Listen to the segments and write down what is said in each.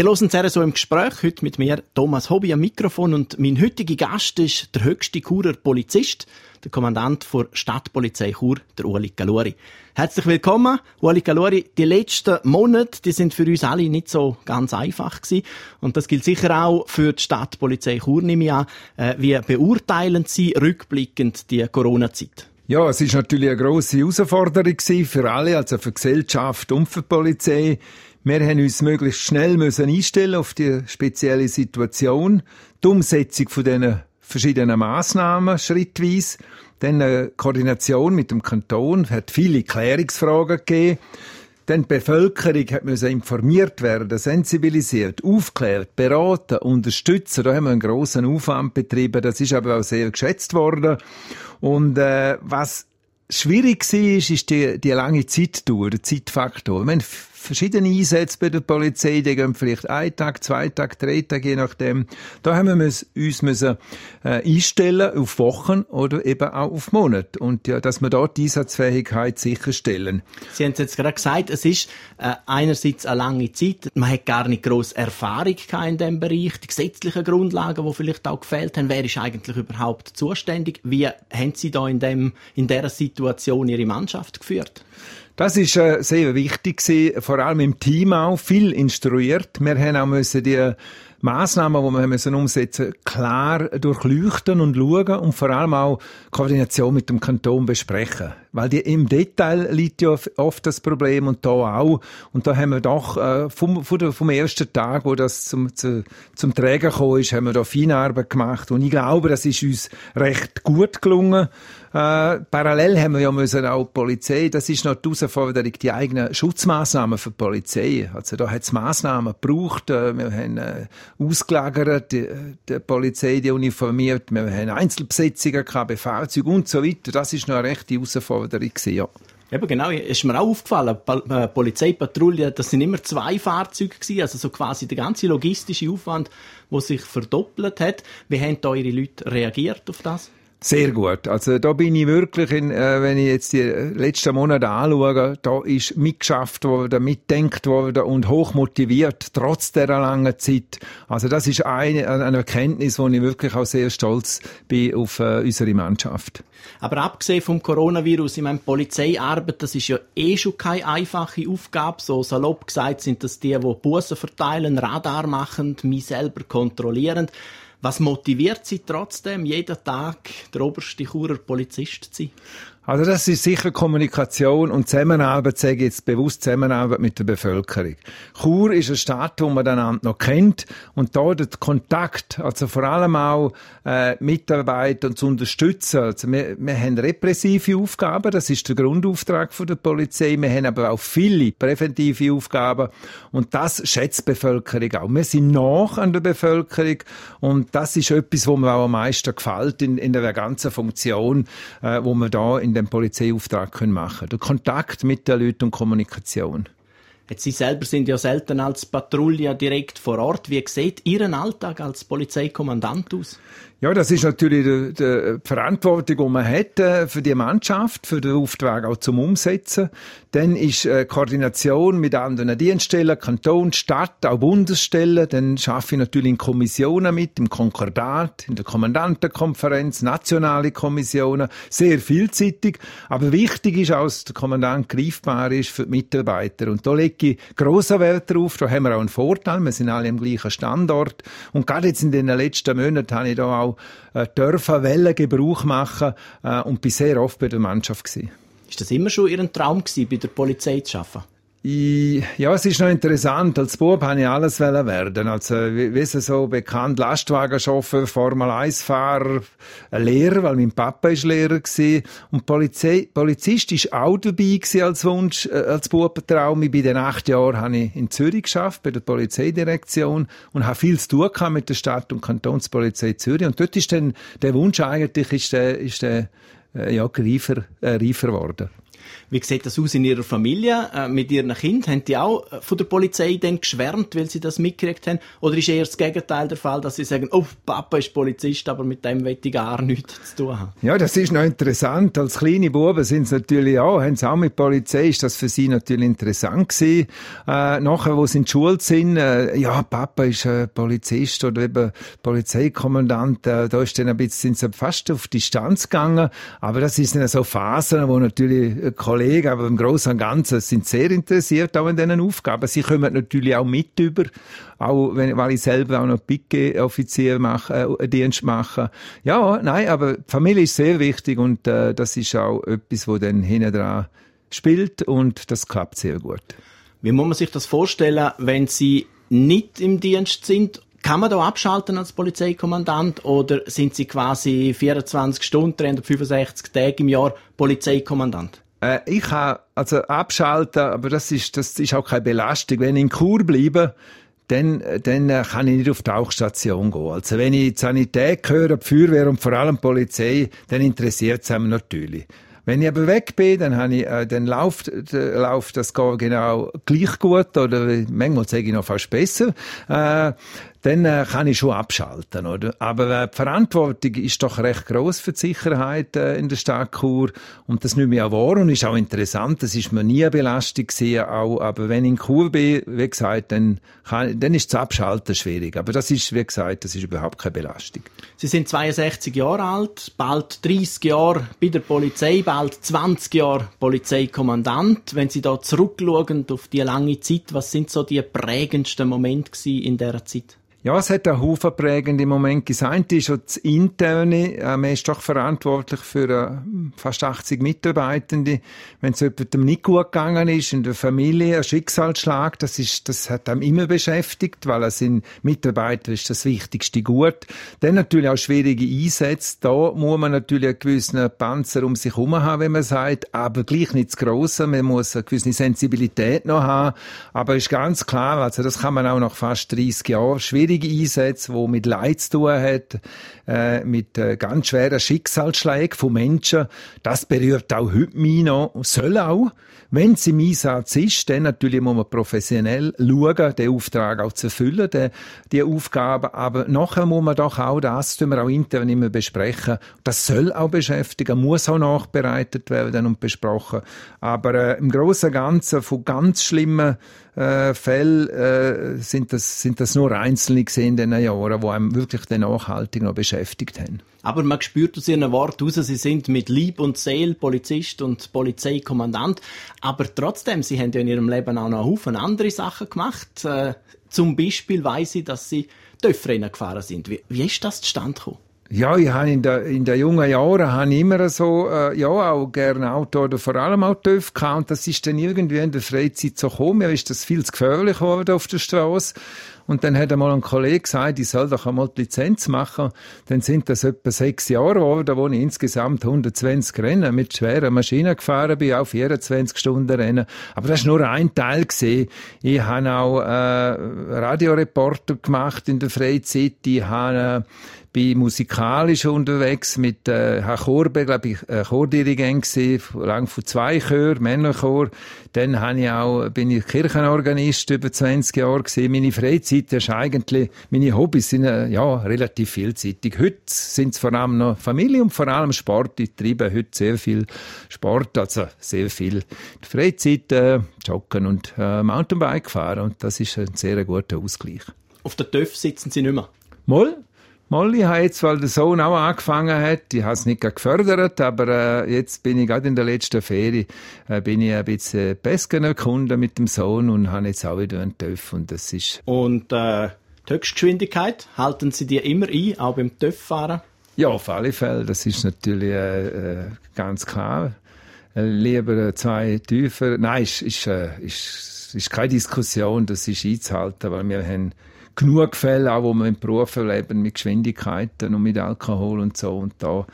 Ihr hört so im Gespräch heute mit mir Thomas Hobby am Mikrofon und mein heutiger Gast ist der höchste Churer Polizist, der Kommandant der Stadtpolizei Chur, der Ueli Galori. Herzlich willkommen, Ueli Galori. Die letzten Monate, die sind für uns alle nicht so ganz einfach gewesen. Und das gilt sicher auch für die Stadtpolizei Chur, nehme ich an. Äh, wie beurteilen Sie rückblickend die Corona-Zeit? Ja, es ist natürlich eine grosse Herausforderung für alle, also für Gesellschaft und für die Polizei. Wir haben uns möglichst schnell müssen einstellen auf die spezielle Situation, die Umsetzung von diesen verschiedenen Massnahmen schrittweise, dann eine Koordination mit dem Kanton, hat viele Klärungsfragen gegeben. Dann die Bevölkerung müssen informiert werden, sensibilisiert, aufklärt, beraten, unterstützen. Da haben wir einen grossen Aufwand betrieben. Das ist aber auch sehr geschätzt worden. Und äh, was schwierig war, ist die, die lange Zeitdauer, der Zeitfaktor. Wir haben verschiedene Einsätze bei der Polizei, die gehen vielleicht ein Tag, zwei Tage, drei Tage, je nachdem. Da haben wir uns müssen, äh, einstellen auf Wochen oder eben auch auf Monate. Und ja, dass wir dort die Einsatzfähigkeit sicherstellen. Sie haben es jetzt gerade gesagt, es ist äh, einerseits eine lange Zeit, man hat gar nicht grosse Erfahrung in diesem Bereich, die gesetzlichen Grundlagen, die vielleicht auch gefehlt haben, wer ist eigentlich überhaupt zuständig? Wie haben Sie da in, dem, in dieser Situation Ihre Mannschaft geführt? Das ist äh, sehr wichtig gewesen, vor allem im Team auch, viel instruiert. Wir haben auch müssen die Massnahmen, die wir müssen umsetzen klar durchleuchten und schauen und vor allem auch Koordination mit dem Kanton besprechen. Weil die, im Detail liegt ja oft das Problem und da auch. Und da haben wir doch äh, vom, vom ersten Tag, wo das zum, zu, zum Träger gekommen ist, haben wir da feine Arbeit gemacht. Und ich glaube, das ist uns recht gut gelungen. Äh, parallel haben wir ja müssen auch die Polizei, das ist noch die Herausforderung, die eigenen Schutzmaßnahmen für die Polizei. Also da hat es Massnahmen gebraucht. Äh, wir haben äh, ausgelagert, die, Polizei, die uniformiert, wir haben Einzelbesetzungen gehabt, bei Fahrzeugen und so weiter. Das ist noch eine rechte Herausforderung gewesen, ja. Eben genau, ist mir auch aufgefallen, äh, Polizeipatrouille, das sind immer zwei Fahrzeuge gewesen, also so quasi der ganze logistische Aufwand, der sich verdoppelt hat. Wie haben da Ihre Leute reagiert auf das? Sehr gut. Also da bin ich wirklich, in, äh, wenn ich jetzt die letzten Monate anschaue, da ist mitgeschafft worden, mitdenkt worden und hochmotiviert, trotz der langen Zeit. Also das ist eine, eine Erkenntnis, wo ich wirklich auch sehr stolz bin auf äh, unsere Mannschaft. Aber abgesehen vom Coronavirus, ich meine, Polizeiarbeit, das ist ja eh schon keine einfache Aufgabe. So salopp gesagt sind das die, die Bussen verteilen, Radar machen, mich selber kontrollieren. Was motiviert Sie trotzdem, jeden Tag der oberste Churer Polizist zu sein? Also das ist sicher Kommunikation und Zusammenarbeit, sage ich jetzt bewusst Zusammenarbeit mit der Bevölkerung. Chur ist eine Stadt, wo man einander noch kennt und da der Kontakt, also vor allem auch äh, Mitarbeiter zu unterstützen. Also wir, wir haben repressive Aufgaben, das ist der Grundauftrag von der Polizei. Wir haben aber auch viele präventive Aufgaben und das schätzt die Bevölkerung auch. Wir sind nach an der Bevölkerung und das ist etwas, wo mir auch am meisten gefällt in, in der ganzen Funktion, äh, wo wir da in in dem Polizeiauftrag können machen Der Kontakt mit den Leuten und Kommunikation. Jetzt Sie selber sind ja selten als Patrouille direkt vor Ort. Wie sieht Ihren Alltag als Polizeikommandant aus? Ja, das ist natürlich die, die Verantwortung, die man hat äh, für die Mannschaft, für den Auftrag auch zum Umsetzen. Dann ist äh, Koordination mit anderen Dienststellen, Kanton, Stadt, auch Bundesstellen. Dann schaffe ich natürlich in Kommissionen mit, im Konkordat, in der Kommandantenkonferenz, nationale Kommissionen, sehr vielseitig. Aber wichtig ist auch, dass der Kommandant greifbar ist für die Mitarbeiter. Und da lege ich grossen Wert drauf. Da haben wir auch einen Vorteil. Wir sind alle am gleichen Standort. Und gerade jetzt in den letzten Monaten habe ich da auch äh, dürfen, wollen Gebrauch machen äh, und bin sehr oft bei der Mannschaft gewesen. Ist das immer schon Ihr Traum gewesen, bei der Polizei zu arbeiten? Ich, ja, es ist noch interessant. Als Bub habe ich alles werden. Also, wie, wie so bekannt, Lastwagenchauffeur, Formel-1-Fahrer, Lehrer, weil mein Papa ist Lehrer gewesen. Und Polizei, Polizist ist auch dabei als Wunsch, äh, als Bubentraum. Ich bin den acht Jahren habe ich in Zürich geschafft, bei der Polizeidirektion und habe viel zu tun mit der Stadt- und Kantonspolizei Zürich. Und dort ist dann der Wunsch eigentlich, ist der, ist der, äh, ja, reifer, äh, reifer geworden. Wie sieht das aus in Ihrer Familie äh, mit Ihren Kindern? Haben die auch äh, von der Polizei dann geschwärmt, weil sie das mitgekriegt haben? Oder ist eher das Gegenteil der Fall, dass sie sagen, oh, Papa ist Polizist, aber mit dem will ich gar nichts zu tun haben? Ja, das ist noch interessant. Als kleine Buben sind sie natürlich auch, haben sie auch mit Polizei, ist das für sie natürlich interessant gewesen. Äh, nachher, wo sie in der Schule sind, äh, ja, Papa ist äh, Polizist oder eben Polizeikommandant, äh, da ist dann ein bisschen, sind sie fast auf Distanz gegangen. Aber das ist dann so Phasen, wo natürlich Kollegen, aber im Großen und Ganzen sind sehr interessiert auch in diesen Aufgaben. Sie kommen natürlich auch mit über, auch wenn, weil ich selber auch noch Picke-Offizier mache, äh, Dienst mache. Ja, nein, aber die Familie ist sehr wichtig und äh, das ist auch etwas, wo dann hinten dran spielt und das klappt sehr gut. Wie muss man sich das vorstellen, wenn Sie nicht im Dienst sind? Kann man da abschalten als Polizeikommandant oder sind Sie quasi 24 Stunden, 365 Tage im Jahr Polizeikommandant? Äh, ich kann also abschalten, aber das ist, das ist auch keine Belastung. Wenn ich in Kur bleibe, dann, dann äh, kann ich nicht auf die Tauchstation gehen. Also wenn ich die Sanität höre, die Feuerwehr und vor allem die Polizei, dann interessiert es mich natürlich. Wenn ich aber weg bin, dann, habe ich, äh, dann läuft, äh, läuft das genau gleich gut oder manchmal sage ich noch fast besser. Äh, dann äh, kann ich schon abschalten, oder? Aber äh, die Verantwortung ist doch recht groß für die Sicherheit äh, in der Stadt Chur und das nimmt mich auch wahr und ist auch interessant. Das ist mir nie eine Belastung gesehen, auch. Aber wenn ich in Chur bin, wie gesagt, dann, kann, dann ist das Abschalten schwierig. Aber das ist, wie gesagt, das ist überhaupt keine Belastung. Sie sind 62 Jahre alt, bald 30 Jahre bei der Polizei, bald 20 Jahre Polizeikommandant. Wenn Sie da zurückschauen auf die lange Zeit, was sind so die prägendsten Momente in dieser Zeit? Ja, es hat einen Haufen prägende Momente gesagt. ist schon das Interne. Äh, man ist doch verantwortlich für äh, fast 80 Mitarbeitende. Wenn es jemandem nicht gut gegangen ist, in der Familie, ein Schicksalsschlag, das ist, das hat einem immer beschäftigt, weil es sind Mitarbeiter ist das wichtigste Gut. Dann natürlich auch schwierige Einsätze. Da muss man natürlich einen gewissen Panzer um sich herum haben, wenn man sagt, aber gleich nicht zu gross. Man muss eine gewisse Sensibilität noch haben. Aber ist ganz klar, also das kann man auch nach fast 30 Jahren schwierig schwierige Einsätze, die mit Leid zu tun hat, äh, mit äh, ganz schweren Schicksalsschlägen von Menschen. Das berührt auch heute mich noch, soll auch. Wenn es im Einsatz ist, dann natürlich muss man professionell schauen, den Auftrag auch zu erfüllen, die, die Aufgabe. Aber nachher muss man doch auch, das tun wir auch intern immer besprechen, das soll auch beschäftigen, muss auch nachbereitet werden und besprochen. Aber äh, im Großen und Ganzen von ganz schlimmen äh, Fälle äh, sind, das, sind das nur einzelne gesehen in den Jahren, die einem wirklich den nachhaltig noch beschäftigt haben. Aber man spürt aus Ihren Worten raus, Sie sind mit Lieb und Seele Polizist und Polizeikommandant. Aber trotzdem, Sie haben ja in Ihrem Leben auch noch Haufen andere Sachen gemacht. Äh, zum Beispiel weiss ich, dass Sie Töpfrennen gefahren sind. Wie, wie ist das zustande gekommen? Ja, ich habe in den in der jungen Jahren habe immer so, äh, ja, auch gerne Auto oder vor allem auch TÜV gehabt. Und das ist dann irgendwie in der Freizeit so gekommen. Mir ist das viel zu gefährlich geworden auf der Straße. Und dann hat einmal ein Kollege gesagt, ich soll doch einmal die Lizenz machen. Dann sind das etwa sechs Jahre geworden, wo ich insgesamt 120 Rennen mit schweren Maschinen gefahren bin, auch 24 Stunden Rennen. Aber das ist nur ein Teil gesehen. Ich habe auch äh, Radioreporter gemacht in der Freizeit. Ich habe äh, bin musikalisch unterwegs mit äh, Korbe, glaube ich, äh, Chordirigent gewesen, lang von zwei Chör, Männerchor. Dann habe ich auch, bin ich Kirchenorganist über 20 Jahre gewesen. Meine Freizeit ist eigentlich, meine Hobbys sind äh, ja relativ vielseitig. Heute sind es vor allem noch Familie und vor allem Sport. Ich treibe heute sehr viel Sport, also sehr viel Freizeit, äh, Joggen und äh, Mountainbike fahren und das ist ein sehr guter Ausgleich. Auf der TÜV sitzen Sie nicht mehr? Moll, Molly hat jetzt, weil der Sohn auch angefangen hat, ich habe es nicht gefördert, aber äh, jetzt bin ich gerade in der letzten Ferie, äh, bin ich ein bisschen Pesken erkunden mit dem Sohn und habe jetzt auch wieder einen TÜV und das ist... Und äh, die Höchstgeschwindigkeit, halten Sie die immer ein, auch beim TÜV-Fahren? Ja, auf alle Fälle, das ist natürlich äh, äh ganz klar. Lieber zwei tiefer, nein, ist, ist, äh, ist, ist keine Diskussion, das ist einzuhalten, weil wir haben genug Fälle, auch wo wir im Beruf erleben, mit Geschwindigkeiten und mit Alkohol und so. Und da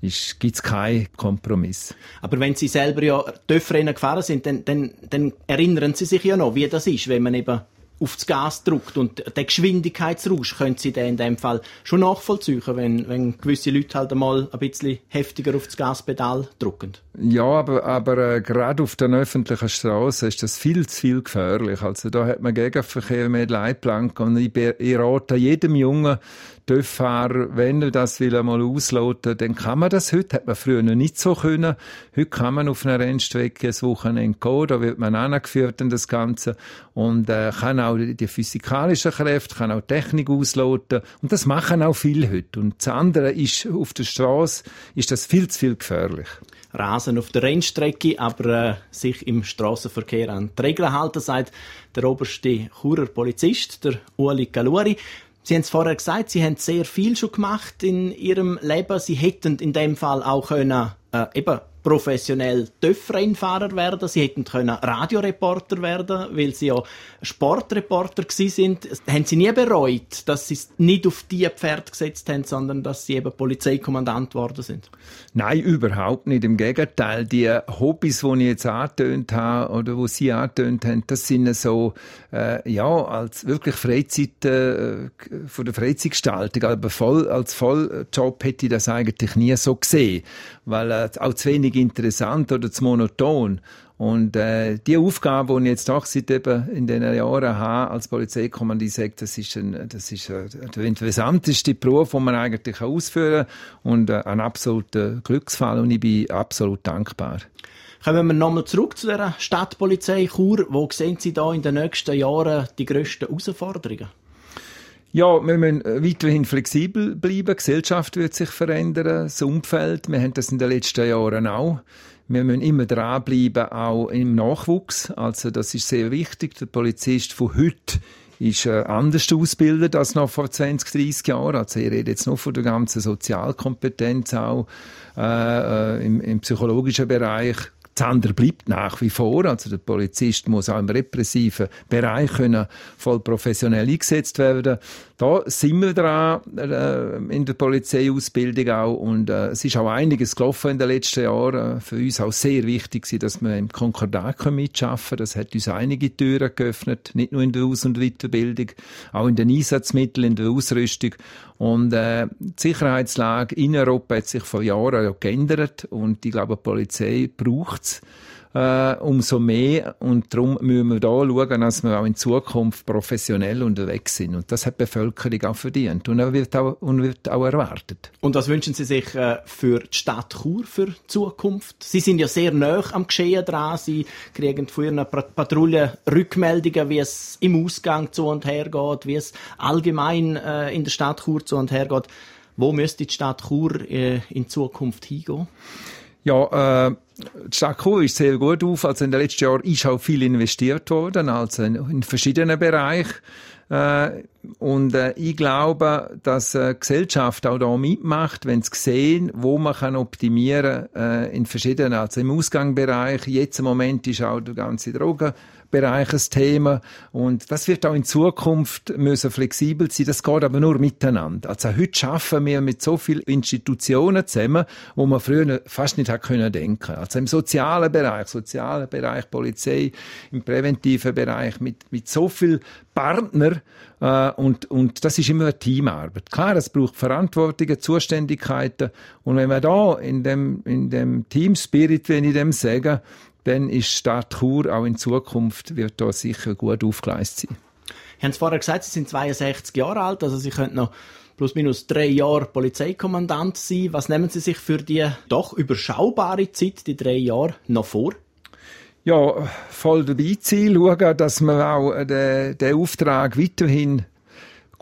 gibt es keinen Kompromiss. Aber wenn Sie selber ja Töpfrennen gefahren sind, dann, dann, dann erinnern Sie sich ja noch, wie das ist, wenn man eben aufs Gas drückt und der Geschwindigkeitsrausch können Sie dann in dem Fall schon nachvollziehen, wenn, wenn gewisse Leute halt einmal ein bisschen heftiger aufs Gaspedal drücken. Ja, aber, aber äh, gerade auf den öffentlichen Straßen ist das viel zu viel gefährlich. Also da hat man Gegenverkehr mit Leitplanken und ich, ich rate jedem Jungen, TÜV-Fahrer, wenn er das will einmal ausloten, dann kann man das. Heute hat man früher noch nicht so können. Heute kann man auf einer Rennstrecke ein Wochenende gehen, da wird man angeführt in das Ganze und äh, kann auch die physikalischen Kräfte, kann auch Technik ausloten und das machen auch viele heute. Und das andere ist, auf der Straße ist das viel zu viel gefährlich. Rasen auf der Rennstrecke, aber äh, sich im Straßenverkehr an die Regeln halten, sagt der oberste Churer Polizist, der Ueli Galuri. Sie haben es vorher gesagt, Sie haben sehr viel schon gemacht in Ihrem Leben. Sie hätten in dem Fall auch können, äh, eben professionell TÜV-Rennfahrer werden. Sie hätten können Radioreporter werden, weil sie ja Sportreporter gewesen sind. Haben Sie nie bereut, dass Sie es nicht auf die Pferd gesetzt haben, sondern dass Sie eben Polizeikommandant geworden sind? Nein, überhaupt nicht. Im Gegenteil, die Hobbys, die ich jetzt angetönt habe oder wo Sie angetönt haben, das sind so, äh, ja, als wirklich Freizeit, äh, von der Freizeitgestaltung, aber voll, als Volljob hätte ich das eigentlich nie so gesehen, weil äh, auch zu wenig interessant oder zu monoton. Und äh, die Aufgabe, die ich jetzt doch seit eben in den Jahren habe als Polizeikommandant, das ist, ein, das ist ein, der interessanteste Beruf, den man eigentlich ausführen kann und äh, ein absoluter Glücksfall und ich bin absolut dankbar. Kommen wir nochmal zurück zu der Stadtpolizei Chur. Wo sehen Sie da in den nächsten Jahren die grössten Herausforderungen? Ja, wir müssen weiterhin flexibel bleiben. Die Gesellschaft wird sich verändern, das Umfeld. Wir haben das in den letzten Jahren auch. Wir müssen immer dranbleiben, auch im Nachwuchs. Also das ist sehr wichtig. Der Polizist von heute ist äh, anders ausgebildet als noch vor 20, 30 Jahren. Also ich rede jetzt nur von der ganzen Sozialkompetenz auch äh, äh im, im psychologischen Bereich das andere bleibt nach wie vor. Also der Polizist muss auch im repressiven Bereich können voll professionell eingesetzt werden. Da sind wir dran äh, in der Polizeiausbildung auch und äh, es ist auch einiges gelaufen in den letzten Jahren. Für uns auch sehr wichtig, dass wir im Konkordat mitschaffen. Das hat uns einige Türen geöffnet, nicht nur in der Aus- und Weiterbildung, auch in den Einsatzmitteln, in der Ausrüstung. Und äh, die Sicherheitslage in Europa hat sich vor Jahren ja geändert und ich glaube, die Polizei braucht es äh, umso mehr. Und darum müssen wir da schauen, dass wir auch in Zukunft professionell unterwegs sind. Und das hat die Bevölkerung auch verdient und wird auch, und wird auch erwartet. Und was wünschen Sie sich äh, für die Stadt Chur für die Zukunft? Sie sind ja sehr nah am Geschehen dran. Sie kriegen von Ihren Patrouillen Rückmeldungen, wie es im Ausgang zu und her geht, wie es allgemein äh, in der Stadt Chur zu und her geht. Wo müsste die Stadt Chur äh, in Zukunft hingehen? Ja, äh, die Stadt Chur ist sehr gut auf. Also in den letzten Jahren ist auch viel investiert worden, also in, in verschiedenen Bereichen. Äh, und äh, ich glaube, dass äh, Gesellschaft auch da mitmacht, wenn sie sehen, wo man kann optimieren äh, in verschiedenen, also im Ausgangsbereich. Jetzt im Moment ist auch der ganze Drogen Bereich ein Thema. Und das wird auch in Zukunft müssen flexibel sein. Das geht aber nur miteinander. Also heute schaffen wir mit so vielen Institutionen zusammen, wo man früher fast nicht hat können denken. Also im sozialen Bereich, sozialen Bereich, Polizei, im präventiven Bereich, mit, mit so viel Partner, äh, und, und das ist immer eine Teamarbeit. Klar, es braucht Verantwortungen, Zuständigkeiten. Und wenn wir da in dem, in dem Team Spirit, wenn ich dem sage, dann ist Stadt Chur auch in Zukunft wird da sicher gut aufgeleistet sein. Sie haben es vorher gesagt, Sie sind 62 Jahre alt, also Sie könnten noch plus minus drei Jahre Polizeikommandant sein. Was nehmen Sie sich für die doch überschaubare Zeit, die drei Jahre, noch vor? Ja, voll dabei sein, schauen, dass wir auch den, den Auftrag weiterhin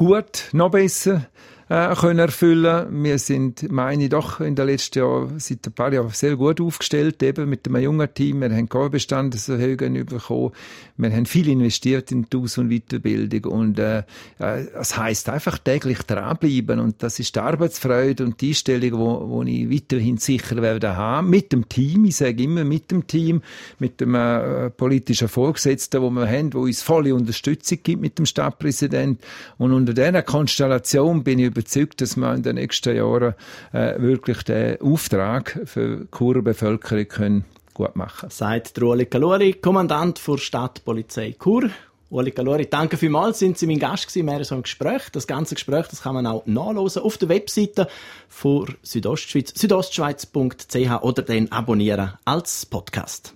gut, noch besser äh, können erfüllen. Wir sind, meine ich, doch in den letzten Jahren seit ein paar Jahren sehr gut aufgestellt, eben mit einem jungen Team. Wir haben keine Bestandeserhöhungen bekommen. Wir haben viel investiert in die Aus- und Weiterbildung und äh, äh, das heißt einfach täglich dranbleiben und das ist die Arbeitsfreude und die Einstellung, wo, wo ich weiterhin sicher werde haben mit dem Team. Ich sage immer mit dem Team, mit dem äh, politischen Vorgesetzten, wo wir haben, wo uns volle Unterstützung gibt mit dem Stadtpräsident und unter dieser Konstellation bin ich über überzeugt, dass wir in den nächsten Jahren äh, wirklich den Auftrag für die Churer Bevölkerung können gut machen Sagt Ruoli Kaluri, Kommandant der Stadtpolizei Chur. Uli Galori, danke vielmals, sind Sie mein Gast gewesen, mehr so ein Gespräch. Das ganze Gespräch, das kann man auch nachlesen auf der Webseite von Südostschweiz, südostschweiz.ch oder dann abonnieren als Podcast.